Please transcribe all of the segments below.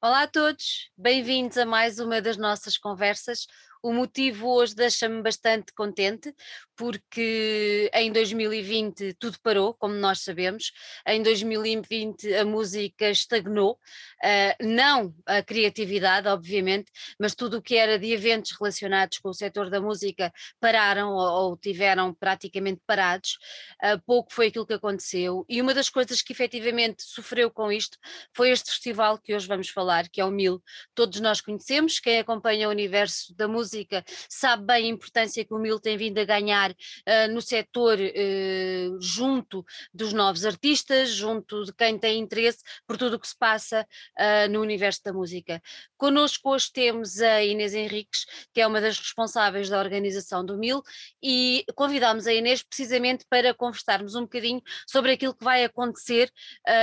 Olá a todos, bem-vindos a mais uma das nossas conversas. O motivo hoje deixa-me bastante contente, porque em 2020 tudo parou, como nós sabemos. Em 2020 a música estagnou, uh, não a criatividade, obviamente, mas tudo o que era de eventos relacionados com o setor da música pararam ou, tiveram praticamente parados. Uh, pouco foi aquilo que aconteceu. E uma das coisas que efetivamente sofreu com isto foi este festival que hoje vamos falar, que é o Mil. Todos nós conhecemos, quem acompanha o universo da música música, sabe bem a importância que o Mil tem vindo a ganhar uh, no setor uh, junto dos novos artistas, junto de quem tem interesse por tudo o que se passa uh, no universo da música. Connosco hoje temos a Inês Henriques, que é uma das responsáveis da organização do Mil, e convidámos a Inês precisamente para conversarmos um bocadinho sobre aquilo que vai acontecer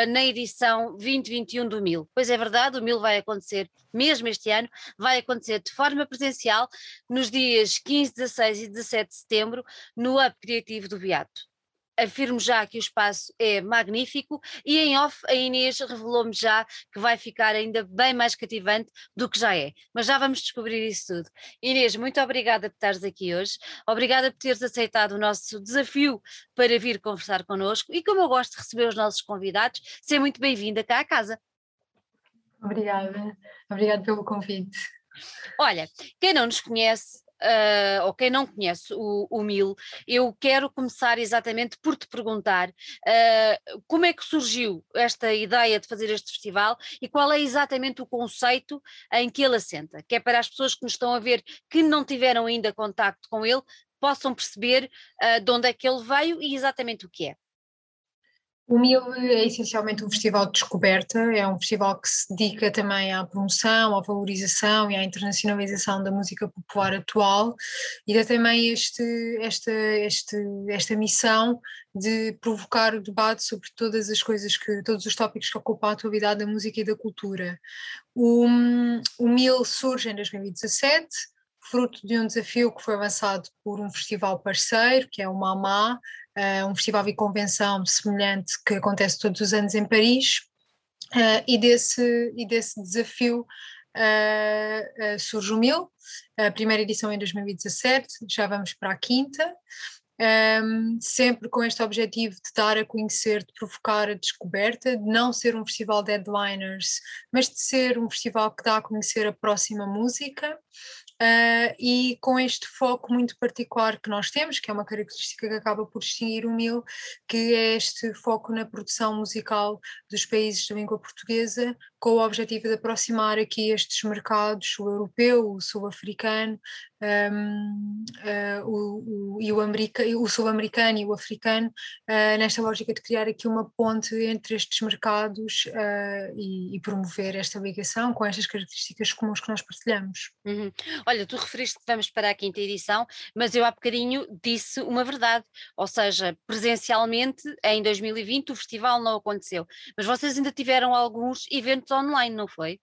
na edição 2021 do Mil. Pois é verdade, o Mil vai acontecer mesmo este ano, vai acontecer de forma presencial nos dias 15, 16 e 17 de setembro no Hub Criativo do Beato. Afirmo já que o espaço é magnífico e em off a Inês revelou-me já que vai ficar ainda bem mais cativante do que já é. Mas já vamos descobrir isso tudo. Inês, muito obrigada por estares aqui hoje. Obrigada por teres aceitado o nosso desafio para vir conversar connosco e como eu gosto de receber os nossos convidados, seja muito bem-vinda cá à casa. Obrigada, obrigada pelo convite. Olha, quem não nos conhece, uh, ou quem não conhece o, o Mil, eu quero começar exatamente por te perguntar uh, como é que surgiu esta ideia de fazer este festival e qual é exatamente o conceito em que ele assenta, que é para as pessoas que nos estão a ver que não tiveram ainda contacto com ele, possam perceber uh, de onde é que ele veio e exatamente o que é. O MIL é essencialmente um festival de descoberta, é um festival que se dedica também à promoção, à valorização e à internacionalização da música popular atual e dá também este, esta, este, esta missão de provocar o debate sobre todas as coisas que, todos os tópicos que ocupam a atualidade da música e da cultura. O, o MIL surge em 2017, fruto de um desafio que foi avançado por um festival parceiro, que é o MAMA, uh, um festival e convenção semelhante que acontece todos os anos em Paris, uh, e, desse, e desse desafio uh, surge o Mil, a primeira edição em 2017, já vamos para a quinta, um, sempre com este objetivo de dar a conhecer, de provocar a descoberta, de não ser um festival de headliners, mas de ser um festival que dá a conhecer a próxima música Uh, e com este foco muito particular que nós temos, que é uma característica que acaba por distinguir o MIL, que é este foco na produção musical dos países de língua portuguesa, com o objetivo de aproximar aqui estes mercados, o europeu, o sul-africano, um, uh, o, o, e o, o sul-americano e o africano, uh, nesta lógica de criar aqui uma ponte entre estes mercados uh, e, e, promover esta ligação com estas características comuns que nós partilhamos. Uhum. Olha, tu referiste que vamos para a quinta edição, mas eu há bocadinho disse uma verdade, ou seja, presencialmente em 2020 o festival não aconteceu, mas vocês ainda tiveram alguns eventos online, não foi?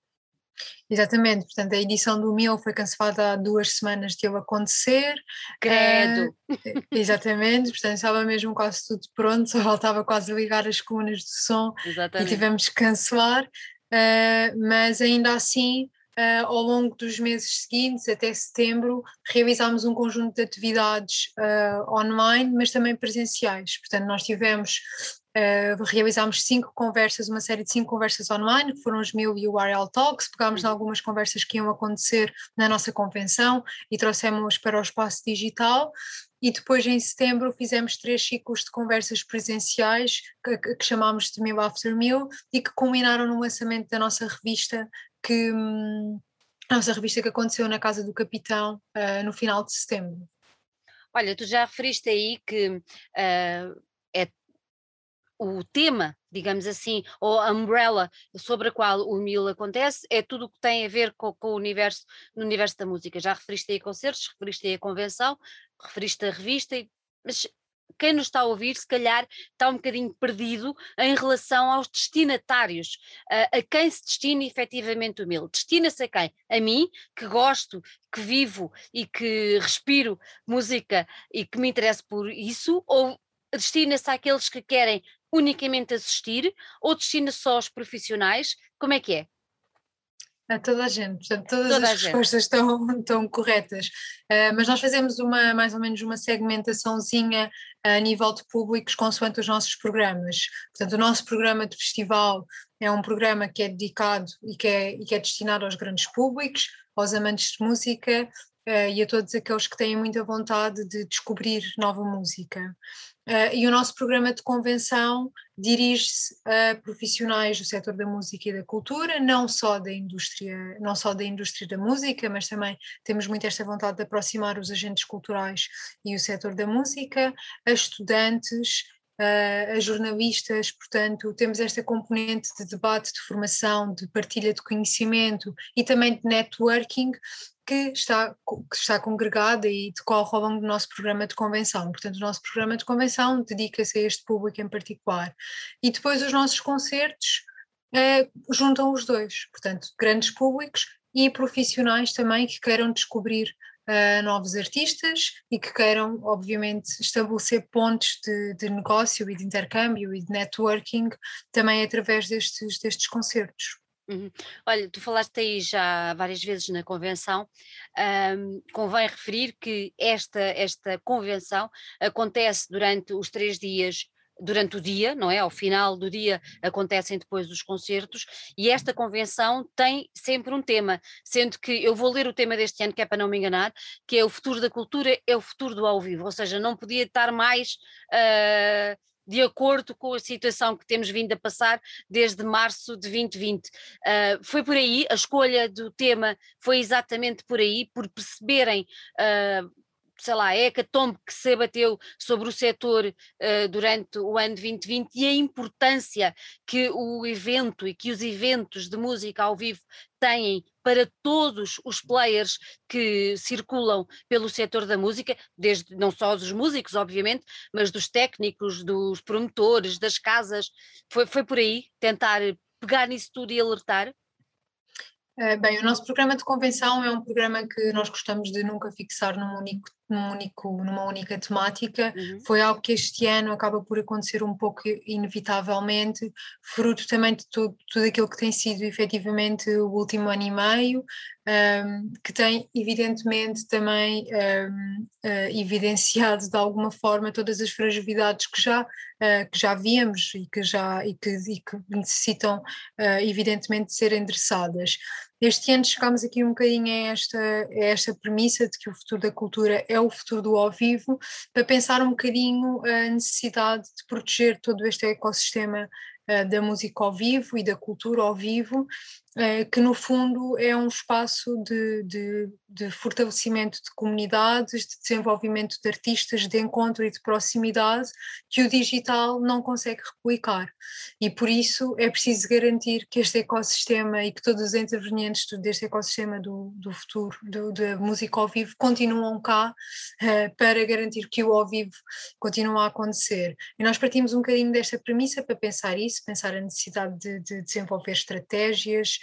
Exatamente, portanto a edição do Mil foi cancelada há duas semanas de ele acontecer. Credo! Uh, exatamente, portanto estava mesmo quase tudo pronto, só faltava quase ligar as colunas de som exatamente. e tivemos que cancelar, uh, mas ainda assim Uh, ao longo dos meses seguintes, até setembro, realizámos um conjunto de atividades online, mas também presenciais. Portanto, nós tivemos Uh, realizámos cinco conversas, uma série de cinco conversas online, que foram os mil e o RL Talks, pegámos em uhum. algumas conversas que iam acontecer na nossa convenção e trouxemos para o espaço digital, e depois em setembro fizemos três ciclos de conversas presenciais, que, que chamámos de Mil After Mil, e que culminaram no lançamento da nossa revista, que hum, a nossa revista que aconteceu na Casa do Capitão uh, no final de setembro. Olha, tu já referiste aí que uh, o tema, digamos assim, ou a umbrella sobre a qual o Mil acontece, é tudo o que tem a ver com, com, o universo, no universo da música. Já referiste aí concertos, referiste aí a convenção, referiste a revista, mas quem nos está a ouvir, se calhar, está um bocadinho perdido em relação aos destinatários, a, a quem se destina efetivamente o Mil. Destina-se a quem? A mim, que gosto, que vivo e que respiro música e que me interesso por isso, ou destina-se àqueles que querem unicamente assistir ou destina só aos profissionais? Como é que é? A toda a gente, portanto, todas toda as respostas estão, estão corretas. Uh, mas nós fazemos uma, mais ou menos uma segmentaçãozinha a nível de públicos consoante os nossos programas. Portanto, o nosso programa de festival é um programa que é dedicado e que é, e que é destinado aos grandes públicos, aos amantes de música uh, e a todos aqueles que têm muita vontade de descobrir nova música. Uh, e o nosso programa de convenção dirige-se a profissionais do setor da música e da cultura, não só da indústria, não só da indústria da música, mas também temos muito esta vontade de aproximar os agentes culturais e o setor da música, a estudantes, a jornalistas, portanto, temos esta componente de debate, de formação, de partilha de conhecimento e também de networking, que está, que está congregada e decorre ao longo do nosso programa de convenção. Portanto, o nosso programa de convenção dedica-se a este público em particular. E depois os nossos concertos eh, juntam os dois, portanto, grandes públicos e profissionais também que queiram descobrir uh, novos artistas e que queiram, obviamente, estabelecer pontos de, de, negócio e de intercâmbio e de networking também através destes, destes concertos. Uhum. Olha, tu falaste aí já várias vezes na convenção, um, convém referir que esta, esta convenção acontece durante os três dias durante o dia, não é? Ao final do dia acontecem depois os concertos e esta convenção tem sempre um tema, sendo que eu vou ler o tema deste ano, que é para não me enganar, que é o futuro da cultura, é o futuro do ao vivo, ou seja, não podia estar mais. Uh, de acordo com a situação que temos vindo a passar desde março de 2020. Uh, ah, foi por aí, a escolha do tema foi exatamente por aí, por perceberem. Uh, sei lá, a hecatombe que se abateu sobre o setor uh, durante o ano de 2020 e a importância que o evento e que os eventos de música ao vivo têm para todos os players que circulam pelo setor da música, desde não só dos músicos, obviamente, mas dos técnicos, dos promotores, das casas. Foi, foi por aí tentar pegar nisso tudo e alertar? Eh, bem, o nosso programa de convenção é um programa que nós gostamos de nunca fixar num único num único, numa única temática, uhum. foi algo que este ano acaba por acontecer um pouco inevitavelmente, fruto também de tudo, tudo aquilo que tem sido efetivamente o último ano e meio, um, que tem evidentemente também um, uh, evidenciado de alguma forma todas as fragilidades que já, uh, que já víamos e que, já, e que, e que necessitam uh, evidentemente de ser endereçadas. Este ano chegámos aqui um bocadinho a esta, a esta premissa de que o futuro da cultura é o futuro do ao vivo, para pensar um bocadinho a necessidade de proteger todo este ecossistema uh, da música ao vivo e da cultura ao vivo que no fundo é um espaço de, de, de, fortalecimento de comunidades, de desenvolvimento de artistas, de encontro e de proximidade que o digital não consegue replicar. E por isso é preciso garantir que este ecossistema e que todos os intervenientes deste ecossistema do, do futuro, do, da música ao vivo, continuam cá uh, para garantir que o ao vivo continua a acontecer. E nós partimos um bocadinho desta premissa para pensar isso, pensar a necessidade de, de desenvolver estratégias,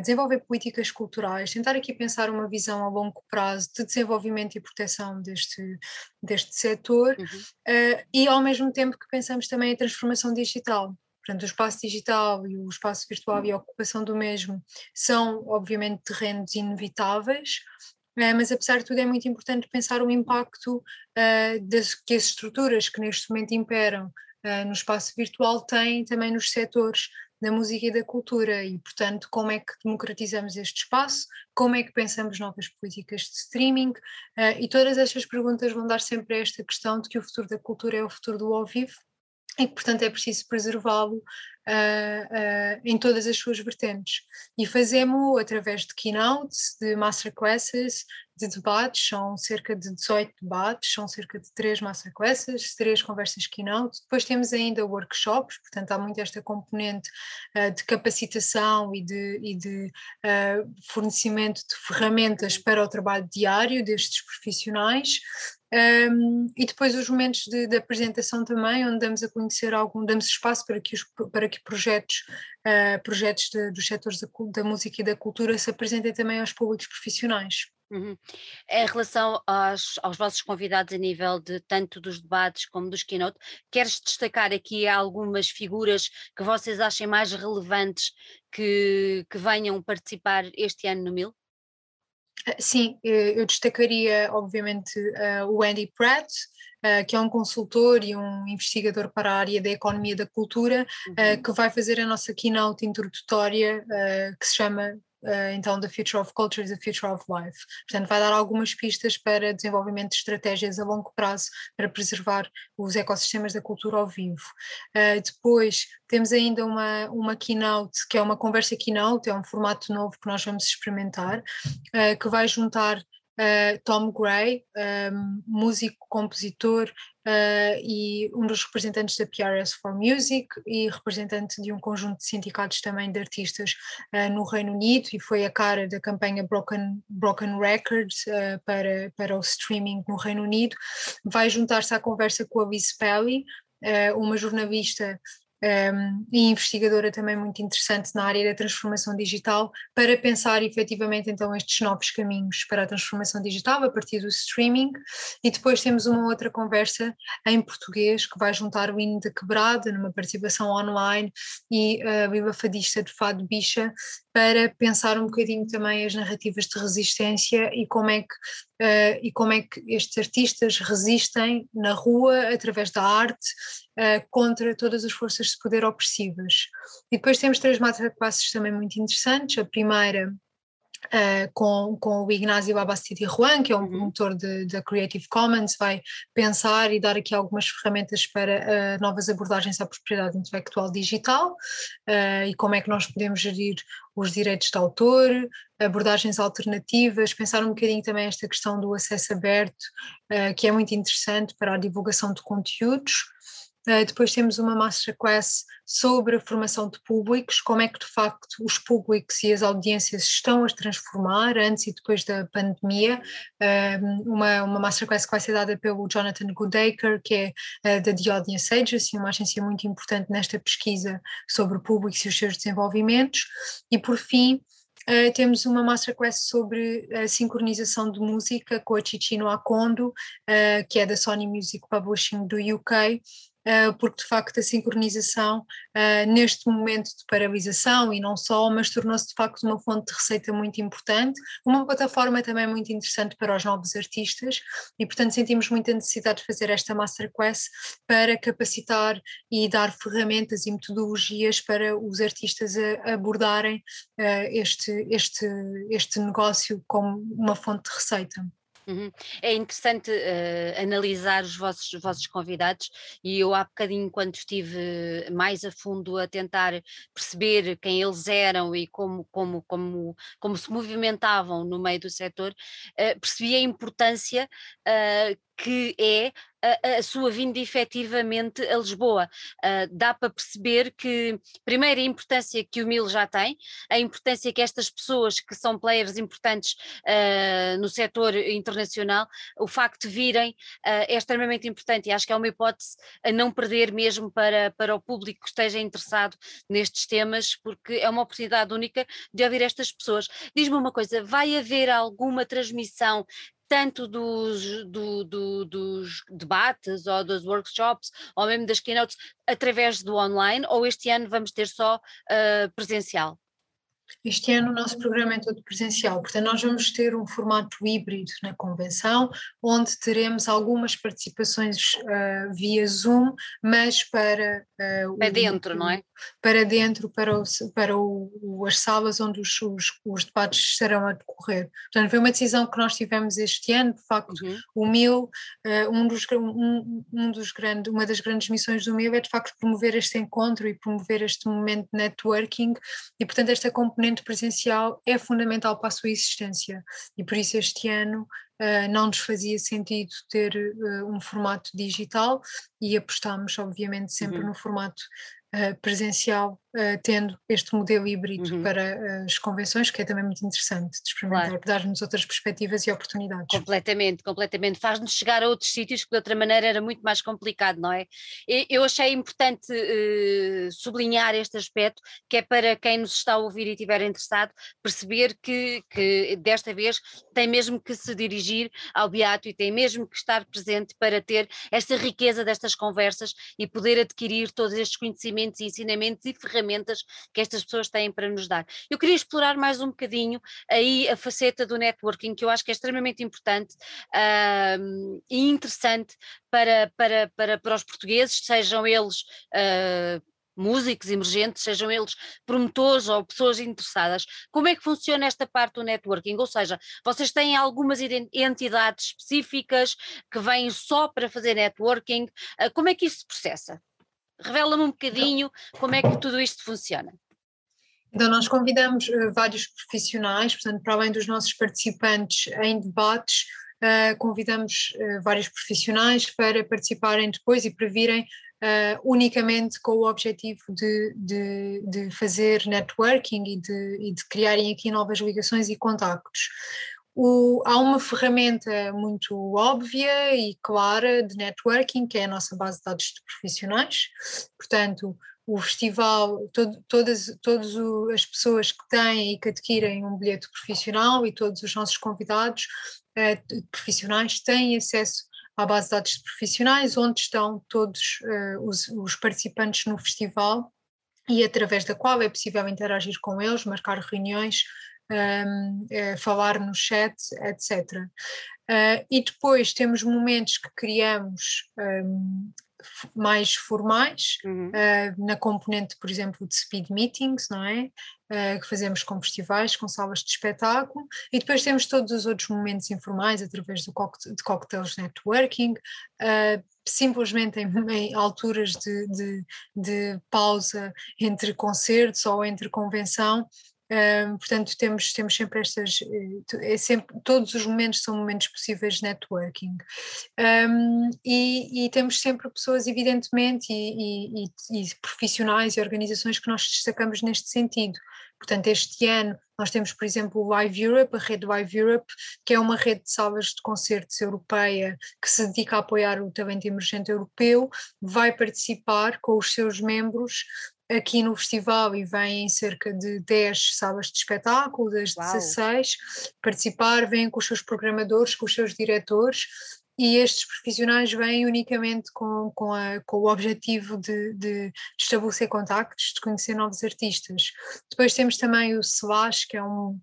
desenvolver políticas culturais, tentar aqui pensar uma visão a longo prazo de desenvolvimento e proteção deste, deste setor uhum. uh, e ao mesmo tempo que pensamos também a transformação digital. Portanto, o espaço digital e o espaço virtual e a ocupação do mesmo são, obviamente, terrenos inevitáveis, é, mas apesar de tudo é muito importante pensar o impacto das, que as estruturas que neste momento imperam no espaço virtual têm também nos setores da música e da cultura. E, portanto, como é que democratizamos este espaço, como é que pensamos novas políticas de streaming? Uh, e todas estas perguntas vão dar sempre a esta questão de que o futuro da cultura é o futuro do ao vivo e que, portanto, é preciso preservá-lo uh, uh, em todas as suas vertentes. E fazemos através de keynotes, de masterclasses, de debates, são cerca de 18 debates, são cerca de 3 masterclasses, 3 conversas keynote. Depois temos ainda workshops, portanto, há muito esta componente uh, de capacitação e de, e de fornecimento de ferramentas para o trabalho diário destes profissionais. Um, e depois os momentos de, de, apresentação também, onde damos a conhecer algum, damos espaço para que, os, para que projetos, uh, projetos de, dos setores da, da, música e da cultura se apresentem também aos públicos profissionais. Uhum. Em relação aos, aos vossos convidados a nível de tanto dos debates como dos keynote, queres destacar aqui algumas figuras que vocês achem mais relevantes que, que venham participar este ano no MIL? Ah, sim, eu destacaria, obviamente, uh, o Andy Pratt, que é um consultor e um investigador para a área da economia da cultura, uhum. uh, que vai fazer a nossa keynote introdutória, que se chama então The Future of Culture The Future of Life. Portanto, vai dar algumas pistas para desenvolvimento de estratégias a longo prazo para preservar os ecossistemas da cultura ao vivo. Uh, depois temos ainda uma, uma keynote, que é uma conversa keynote, é um formato novo que nós vamos experimentar, uh, que vai juntar uh, Tom Gray, um, músico, compositor uh, e um dos representantes da PRS for Music e representante de um conjunto de sindicatos também de artistas uh, no Reino Unido e foi a cara da campanha Broken, Broken Records para, para o streaming no Reino Unido. Vai juntar-se à conversa com a Liz Pelly, uma jornalista um, e investigadora também muito interessante na área da transformação digital, para pensar efetivamente então estes novos caminhos para a transformação digital a partir do streaming. E depois temos uma outra conversa em português que vai juntar o hino da quebrada numa participação online e a Viva Fadista de Fado Bicha para pensar um bocadinho também as narrativas de resistência e como é que uh, e como é que estes artistas resistem na rua através da arte uh, contra todas as forças de poder opressivas. E depois temos três masterclasses também muito interessantes. A primeira Uh, com, com o Ignazio Abastidi Juan, que é um uhum. promotor da Creative Commons, vai pensar e dar aqui algumas ferramentas para uh, novas abordagens à propriedade intelectual digital uh, e como é que nós podemos gerir os direitos de autor, abordagens alternativas, pensar um bocadinho também esta questão do acesso aberto, que é muito interessante para a divulgação de conteúdos. Uh, depois temos uma masterclass sobre a formação de públicos, como é que de facto os públicos e as audiências estão a transformar antes e depois da pandemia. Uh, uma, uma masterclass que vai ser dada pelo Jonathan Goodacre, que é uh, da The Audience Agency, uma agência muito importante nesta pesquisa sobre públicos e os seus desenvolvimentos. E por fim, Uh, temos uma masterclass sobre a sincronização de música com a Chichino Akondo, uh, que é da Sony Music Publishing do UK, eh, porque de facto a sincronização eh, neste momento de paralisação e não só, mas tornou-se de facto uma fonte de receita muito importante, uma plataforma também muito interessante para os novos artistas e portanto sentimos muita necessidade de fazer esta masterclass para capacitar e dar ferramentas e metodologias para os artistas abordarem eh, este, este, este negócio como uma fonte de receita. Uhum. É interessante uh, analisar os vossos, os vossos convidados e eu há bocadinho quando estive mais a fundo a tentar perceber quem eles eram e como, como, como, como se movimentavam no meio do setor, uh, percebi a importância uh, que é a, a, sua vinda efetivamente a Lisboa. Uh, dá para perceber que, primeiro, a importância que o Mil já tem, a importância que estas pessoas que são players importantes uh, no setor internacional, o facto de virem uh, é extremamente importante e acho que é uma hipótese a não perder mesmo para, para o público que esteja interessado nestes temas, porque é uma oportunidade única de ouvir estas pessoas. Diz-me uma coisa, vai haver alguma transmissão tanto dos, do, do, dos debates ou dos workshops ou mesmo das keynotes através do online ou este ano vamos ter só uh, presencial? Este ano o nosso programa é todo presencial, portanto nós vamos ter um formato híbrido na convenção, onde teremos algumas participações uh, via Zoom, mas para... Uh, para dentro, o, não é? Para dentro, para, o, para o, as salas onde os, os, os, debates estarão a decorrer. Portanto foi uma decisão que nós tivemos este ano, de facto uhum. o MIL, uh, um dos, um, um dos grande, uma das grandes missões do MIL é de facto promover este encontro e promover este momento de networking e portanto esta componente presencial é fundamental para a sua existência e por isso este ano uh, não nos fazia sentido ter uh, um formato digital e apostámos obviamente sempre uhum. no formato presencial, uh, tendo este modelo híbrido uhum. para as convenções, que é também muito interessante de experimentar, claro. dar-nos outras perspectivas e oportunidades. Completamente, completamente. Faz-nos chegar a outros sítios que de outra maneira era muito mais complicado, não é? Eu achei importante sublinhar este aspecto, que é para quem nos está a ouvir e estiver interessado, perceber que, que desta vez tem mesmo que se dirigir ao Beato e tem mesmo que estar presente para ter esta riqueza destas conversas e poder adquirir todos estes conhecimentos, ensinamentos e ferramentas que estas pessoas têm para nos dar. Eu queria explorar mais um bocadinho aí a faceta do networking, que eu acho que é extremamente importante uh, e interessante para, para, para, para os portugueses, sejam eles uh, músicos emergentes, sejam eles promotores ou pessoas interessadas. Como é que funciona esta parte do networking? Ou seja, vocês têm algumas entidades específicas que vêm só para fazer networking? Ah, como é que isso se processa? Revela-me um bocadinho como é que tudo isto funciona. Então, nós convidamos uh, vários profissionais, portanto, para além dos nossos participantes em debates, uh, convidamos uh, vários profissionais para participarem depois e para virem uh, unicamente com o objetivo de, de, de fazer networking e de, e de, criarem aqui novas ligações e contactos. O, há uma ferramenta muito óbvia e clara de networking, que é a nossa base de dados de profissionais. Portanto, o festival, todo, todas, todas as pessoas que têm e que adquirem um bilhete profissional e todos os nossos convidados eh, profissionais têm acesso à base de dados de profissionais, onde estão todos uh, os, os, participantes no festival e através da qual é possível interagir com eles, marcar reuniões, um, é, falar no chat, etc. Uh, eh, e depois temos momentos que criamos um, mais formais, uhum. uh, na componente, por exemplo, de speed meetings, não é? Uh, que fazemos com festivais, com salas de espetáculo, e depois temos todos os outros momentos informais através do de cocktails networking, uh, simplesmente em, em alturas de, de, de, pausa entre concertos ou entre convenção, um, portanto, temos, temos sempre estas, eh, é sempre, todos os momentos são momentos possíveis de networking. Um, e, e, temos sempre pessoas, evidentemente, e, e, e, profissionais e organizações que nós destacamos neste sentido. Portanto, este ano nós temos, por exemplo, o Live Europe, a rede Live Europe, que é uma rede de salas de concertos europeia que se dedica a apoiar o talento emergente europeu, vai participar com os seus membros aqui no festival e vêm cerca de 10 salas de espetáculo, das Uau. 16, participar, vêm com os seus programadores, com os seus diretores, e estes profissionais vêm unicamente com, com, a, com o objetivo de, de, estabelecer contactos, de conhecer novos artistas. Depois temos também o SLASH, que é um,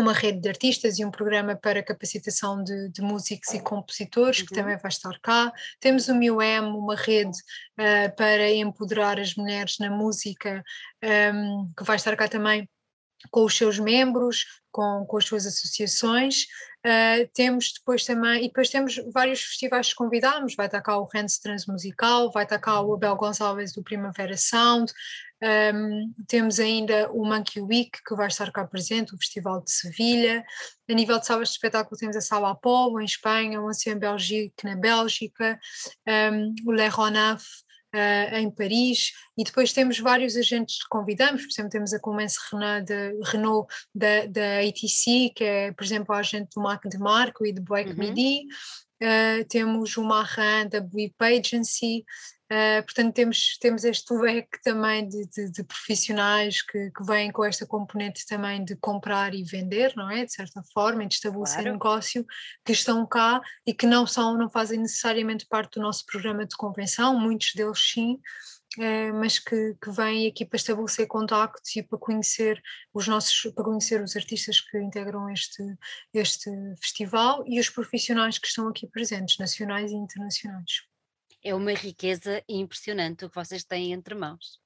uma rede de artistas e um programa para capacitação de, de músicos e compositores, uhum. que também vai estar cá. Temos o MIUM, uma rede uh, para empoderar as mulheres na música, um, ehm, que vai estar cá também com os seus membros, com, com as suas associações. Uh, temos depois também, e depois temos vários festivais que convidamos, vai estar cá o Rennes Transmusical, vai estar cá o Abel Gonçalves do Primavera Sound, um, temos ainda o Monkey Week, que vai estar cá presente, o Festival de Sevilha. A nível de salas de espetáculo, temos a Sala Apollo, em Espanha, o Ancien Belgique, na Bélgica, um, o Le Ronaf, Uh, em Paris, e depois temos vários agentes que convidamos, por exemplo, temos a Clemence Renault, de, Renault da, da ATC, que é, por exemplo, a agente do Mac de Marco e de Black uhum. Midi, uh, temos o Marran da Weep Agency, Uh, portanto, temos, temos este leque também de, de, de profissionais que, que, vêm com esta componente também de comprar e vender, não é? De certa forma, e de estabelecer claro. negócio, que estão cá e que não são, não fazem necessariamente parte do nosso programa de convenção, muitos deles sim, uh, mas que, que vêm aqui para estabelecer contactos e para conhecer os nossos, para conhecer os artistas que integram este, este festival e os profissionais que estão aqui presentes, nacionais e internacionais é uma riqueza impressionante o que vocês têm entre mãos.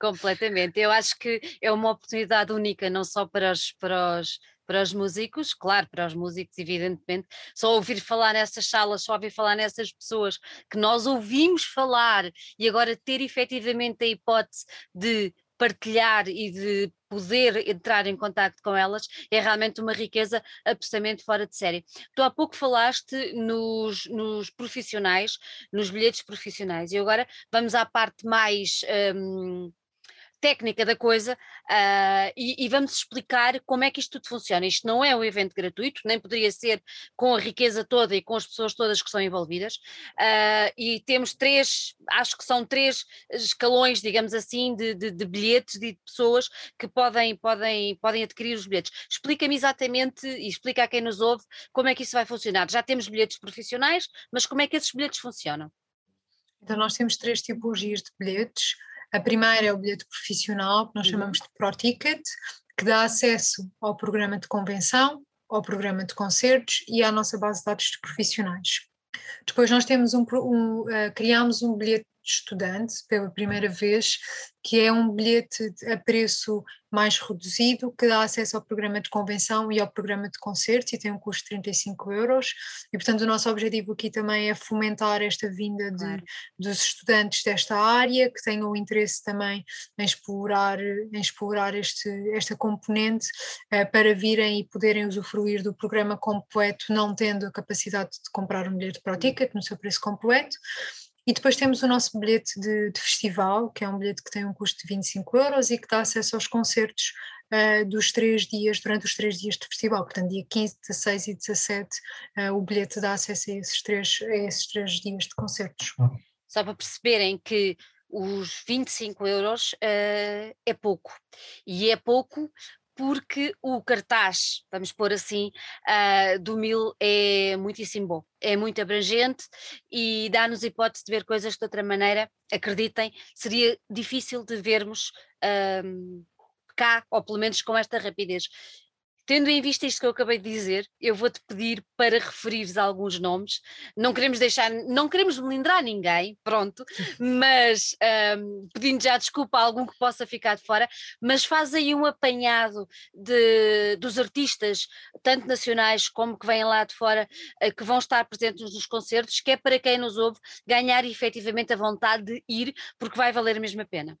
Completamente. Eu acho que é uma oportunidade única, não só para os, para os, para os músicos, claro, para os músicos, evidentemente, só ouvir falar nessas salas, só ouvir falar nessas pessoas que nós ouvimos falar e agora ter efetivamente a hipótese de partilhar e de poder entrar em contato com elas é realmente uma riqueza absolutamente fora de série. Tu há pouco falaste nos, nos profissionais, nos bilhetes profissionais, e agora vamos à parte mais. Um, técnica da coisa uh, e, e, vamos explicar como é que isto tudo funciona. Isto não é um evento gratuito, nem poderia ser com a riqueza toda e com as pessoas todas que estão envolvidas. Uh, e temos três, acho que são três escalões, digamos assim, de, de, de bilhetes de pessoas que podem, podem, podem adquirir os bilhetes. Explica-me exatamente e explica a quem nos ouve como é que isso vai funcionar. Já temos bilhetes profissionais, mas como é que esses bilhetes funcionam? Então, nós temos três tipologias de bilhetes. A primeira é o bilhete profissional, que nós uhum. chamamos de Pro Ticket, que dá acesso ao programa de convenção, ao programa de concertos e à nossa base de dados de profissionais. Depois nós temos um, um uh, criamos um bilhete de estudante pela primeira vez, que é um bilhete a preço mais reduzido, que dá acesso ao programa de convenção e ao programa de concertos e tem um custo de 35 euros. E, portanto, o nosso objetivo aqui também é fomentar esta vinda de, claro. dos estudantes desta área, que tenham interesse também em explorar, em explorar este, esta componente uh, para virem e poderem usufruir do programa completo, não tendo a capacidade de comprar um bilhete para o ticket no seu preço completo. E depois temos o nosso bilhete de, de, festival, que é um bilhete que tem um custo de 25 euros e que dá acesso aos concertos uh, dos três dias, durante os três dias de festival. Portanto, dia 15, 16 e 17, uh, o bilhete dá acesso a esses, três, a esses três dias de concertos. Só para perceberem que os 25 euros uh, é pouco. E é pouco porque o cartaz, vamos pôr assim, uh, do Mil é muitíssimo bom, é muito abrangente e dá-nos hipótese de ver coisas que de outra maneira, acreditem, seria difícil de vermos uh, cá, ou pelo menos com esta rapidez. Tendo em vista isto que eu acabei de dizer, eu vou-te pedir para referires alguns nomes. Não queremos deixar, não queremos melindrar ninguém, pronto, mas um, pedindo já desculpa a algum que possa ficar de fora, mas faz aí um apanhado de, dos artistas, tanto nacionais como que vêm lá de fora, eh, que vão estar presentes nos concertos, que é para quem nos ouve ganhar efetivamente a vontade de ir, porque vai valer a mesma pena.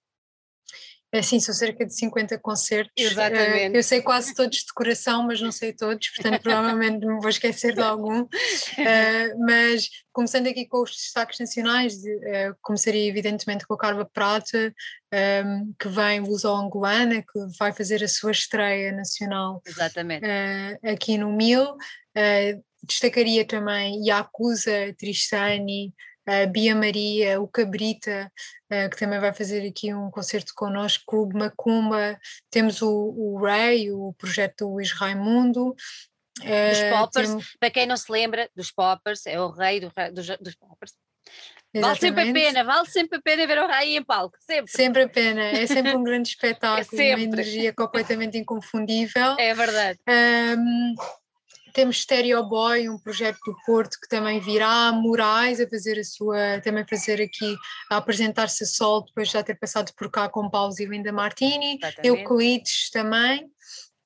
É sim, são cerca de 50 concertos. Eh, Exatamente. Eu sei quase todos de coração, mas não sei todos, portanto provavelmente me vou esquecer de algum. Eh, mas começando aqui com os destaques nacionais, eh, começaria evidentemente com a Carva Prata, ehm, que vem luso-angolana, que vai fazer a sua estreia nacional Exatamente. aqui no Mil. destacaria também Yakuza, Tristani, a Bia Maria, o Cabrita, uh, que também vai fazer aqui um concerto connosco, Clube Macumba, temos o, o Ray, o projeto do Luís Raimundo. Dos Poppers, temos... para quem não se lembra, dos Poppers, é o rei do, dos, dos Poppers. Vale sempre a pena, vale sempre a pena ver o Rai em palco, sempre. Sempre a pena, é sempre um grande espetáculo, é uma energia completamente inconfundível. É verdade. Um, temos Stereo Boy, um projeto do Porto que também virá, Moraes a fazer a sua, também fazer aqui, a apresentar-se a sol depois de já ter passado por cá com Paulo e Linda Martini, Euclides também.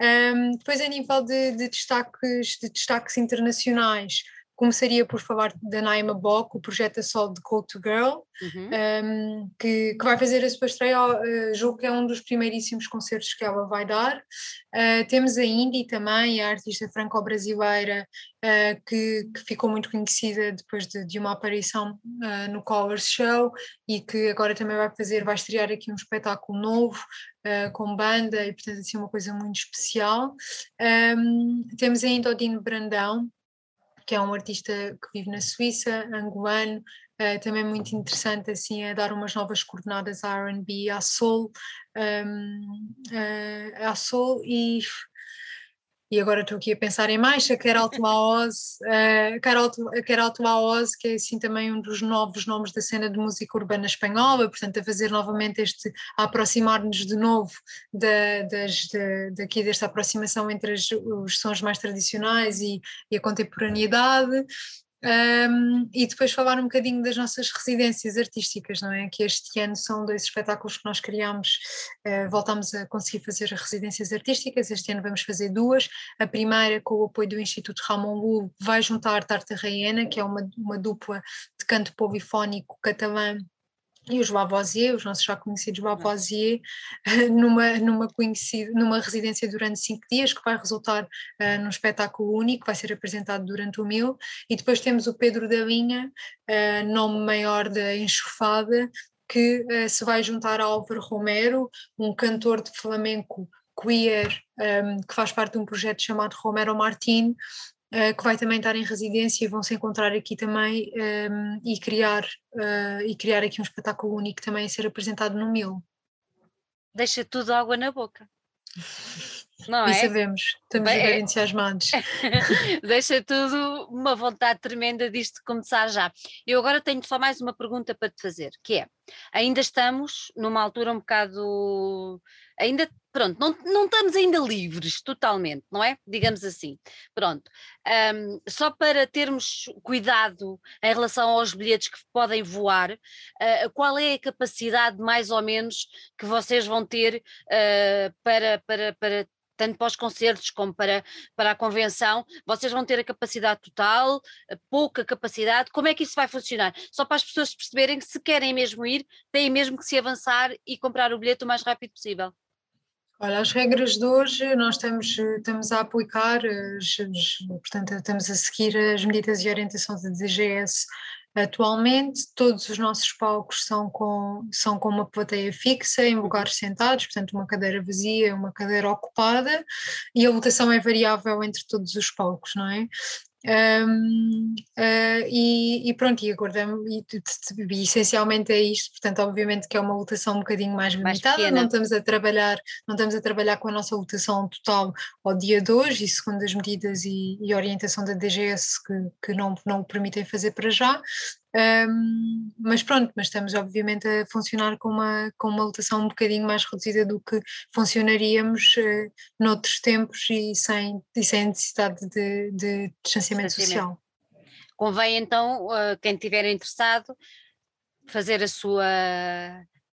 Um, depois a nível de, de, destaques, de destaques internacionais, começaria por falar da Naima Bock, o projeto a sol de Go to Girl, uhum. um, que, que, vai fazer a sua estreia, uh, julgo que é um dos primeiríssimos concertos que ela vai dar. Uh, temos a Indy também, a artista franco-brasileira, uh, que, que, ficou muito conhecida depois de, de uma aparição uh, no Colors Show e que agora também vai fazer, vai estrear aqui um espetáculo novo. com banda e portanto assim uma coisa muito especial um, temos ainda o Dino Brandão que é um artista que vive na Suíça, angolano, uh, também muito interessante assim a dar umas novas coordenadas à R&B, à soul, um, uh, à soul e e agora estou aqui a pensar em mais, a Carol Oz, uh, Carol, Carol Oz, que é assim também um dos novos nomes da cena de música urbana espanhola, portanto a fazer novamente este, a aproximar-nos de novo da, das, de, daqui desta aproximação entre as, os sons mais tradicionais e, e a contemporaneidade, um, e depois falar um bocadinho das nossas residências artísticas, não é? Que este ano são dois espetáculos que nós criámos, uh, voltámos a conseguir fazer residências artísticas, este ano vamos fazer duas. A primeira, com o apoio do Instituto Ramon Lu, vai juntar Tarta Raiena, que é uma, uma dupla de canto polifónico catalã e os Lavoisier, os nossos já conhecidos Lavoisier, numa, numa, conhecido, numa residência durante cinco dias, que vai resultar uh, num espetáculo único, vai ser apresentado durante o mil, e depois temos o Pedro da Linha, uh, nome maior da enxofada, que uh, se vai juntar a Álvaro Romero, um cantor de flamenco queer, um, que faz parte de um projeto chamado Romero Martin, uh, que vai também estar em residência e vão se encontrar aqui também um, e, criar, uh, e criar aqui um espetáculo único também a ser apresentado no Mil. Deixa tudo água na boca. Não e é? sabemos, estamos Bem, é. entusiasmados. Deixa tudo uma vontade tremenda disto começar já. Eu agora tenho só mais uma pergunta para te fazer, que é, ainda estamos numa altura um bocado, ainda pronto, não, não estamos ainda livres totalmente, não é? Digamos assim. Pronto. Um, só para termos cuidado em relação aos bilhetes que podem voar, uh, qual é a capacidade mais ou menos que vocês vão ter uh, para, para, para tanto para os concertos como para, para a convenção, vocês vão ter a capacidade total, pouca capacidade, como é que isso vai funcionar? Só para as pessoas perceberem que se querem mesmo ir, têm mesmo que se avançar e comprar o bilhete o mais rápido possível. Olha, as regras de hoje nós estamos, estamos a aplicar, portanto, estamos a seguir as medidas e orientações da DGS atualmente. Todos os nossos palcos são com, são com uma plateia fixa, em lugares sentados, portanto, uma cadeira vazia, uma cadeira ocupada, e a lotação é variável entre todos os palcos, não é? Um, uh, ah, e, e, pronto, e aguardamos, e, e, essencialmente é isto, portanto, obviamente que é uma lotação um bocadinho mais limitada, mais não estamos a trabalhar, não estamos a trabalhar com a nossa lotação total ao dia de hoje, e segundo as medidas e, e orientação da DGS que, que não, não o permitem fazer para já, um, mas pronto, mas estamos obviamente a funcionar com uma, com uma lotação um bocadinho mais reduzida do que funcionaríamos uh, noutros tempos e sem, e sem necessidade de, de distanciamento, social. Convém então, uh, quem estiver interessado, fazer a sua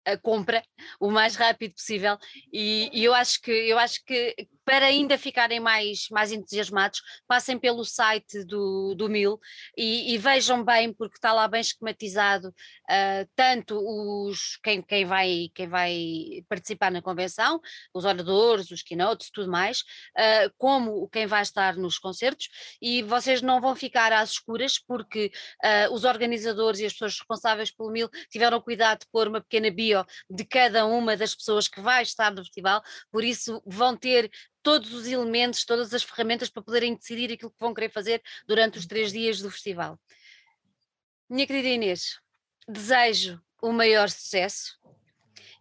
a compra o mais rápido possível. E, e, eu acho que eu acho que para ainda ficarem mais, mais entusiasmados, passem pelo site do, do Mil e, e vejam bem, porque está lá bem esquematizado uh, tanto os, quem, quem, vai, quem vai participar na convenção, os oradores, os keynotes, tudo mais, uh, como quem vai estar nos concertos, e vocês não vão ficar às escuras, porque uh, os organizadores e as pessoas responsáveis pelo Mil tiveram cuidado de pôr uma pequena bio de cada uma das pessoas que vai estar no festival, por isso vão ter todos os elementos, todas as ferramentas para poderem decidir aquilo que vão querer fazer durante os três dias do festival. Minha querida Inês, desejo o maior sucesso.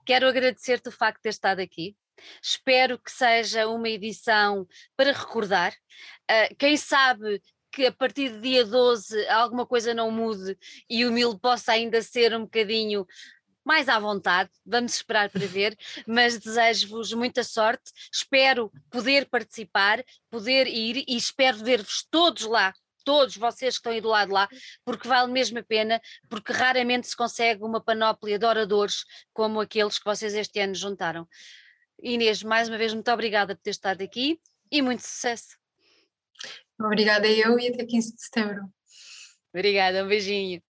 Quero agradecer-te o facto de ter estado aqui. Espero que seja uma edição para recordar. Uh, quem sabe que a partir do dia 12 alguma coisa não mude e o mil possa ainda ser um bocadinho mais à vontade, vamos esperar para ver, mas desejo-vos muita sorte, espero poder participar, poder ir e espero ver-vos todos lá, todos vocês que estão aí do lado lá, porque vale mesmo a pena, porque raramente se consegue uma panóplia de oradores como aqueles que vocês este ano juntaram. Inês, mais uma vez, muito obrigada por ter estado aqui e muito sucesso. Obrigada eu e até 15 de setembro. Obrigada, um beijinho.